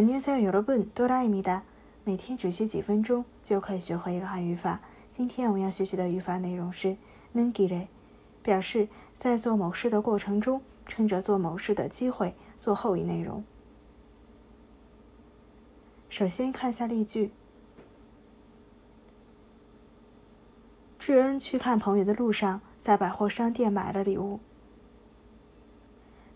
안녕하세요 여러분, 또라입니다. 每天只需几分钟就可以学会一个汉语法。今天我们要学习的语法内容是 “nengire”，表示在做某事的过程中，趁着做某事的机会做后一内容。首先看一下例句：智恩去看朋友的路上，在百货商店买了礼物。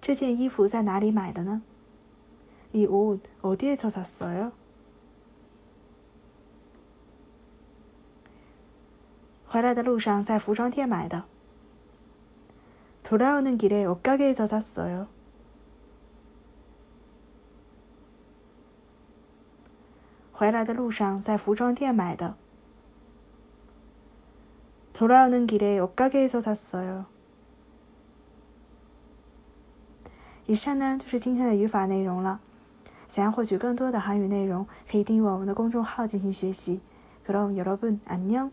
这件衣服在哪里买的呢？이옷어디에서샀어 요？ 回来的路上在服装店买的。돌아오는길에옷가게에서샀어 요。 回来的路上在服装店买的。돌아오는길에옷가게에서샀어 요。 以上呢就是今天的语法内容了。想要获取更多的韩语内容，可以订阅我们的公众号进行学习。그럼여러분안녕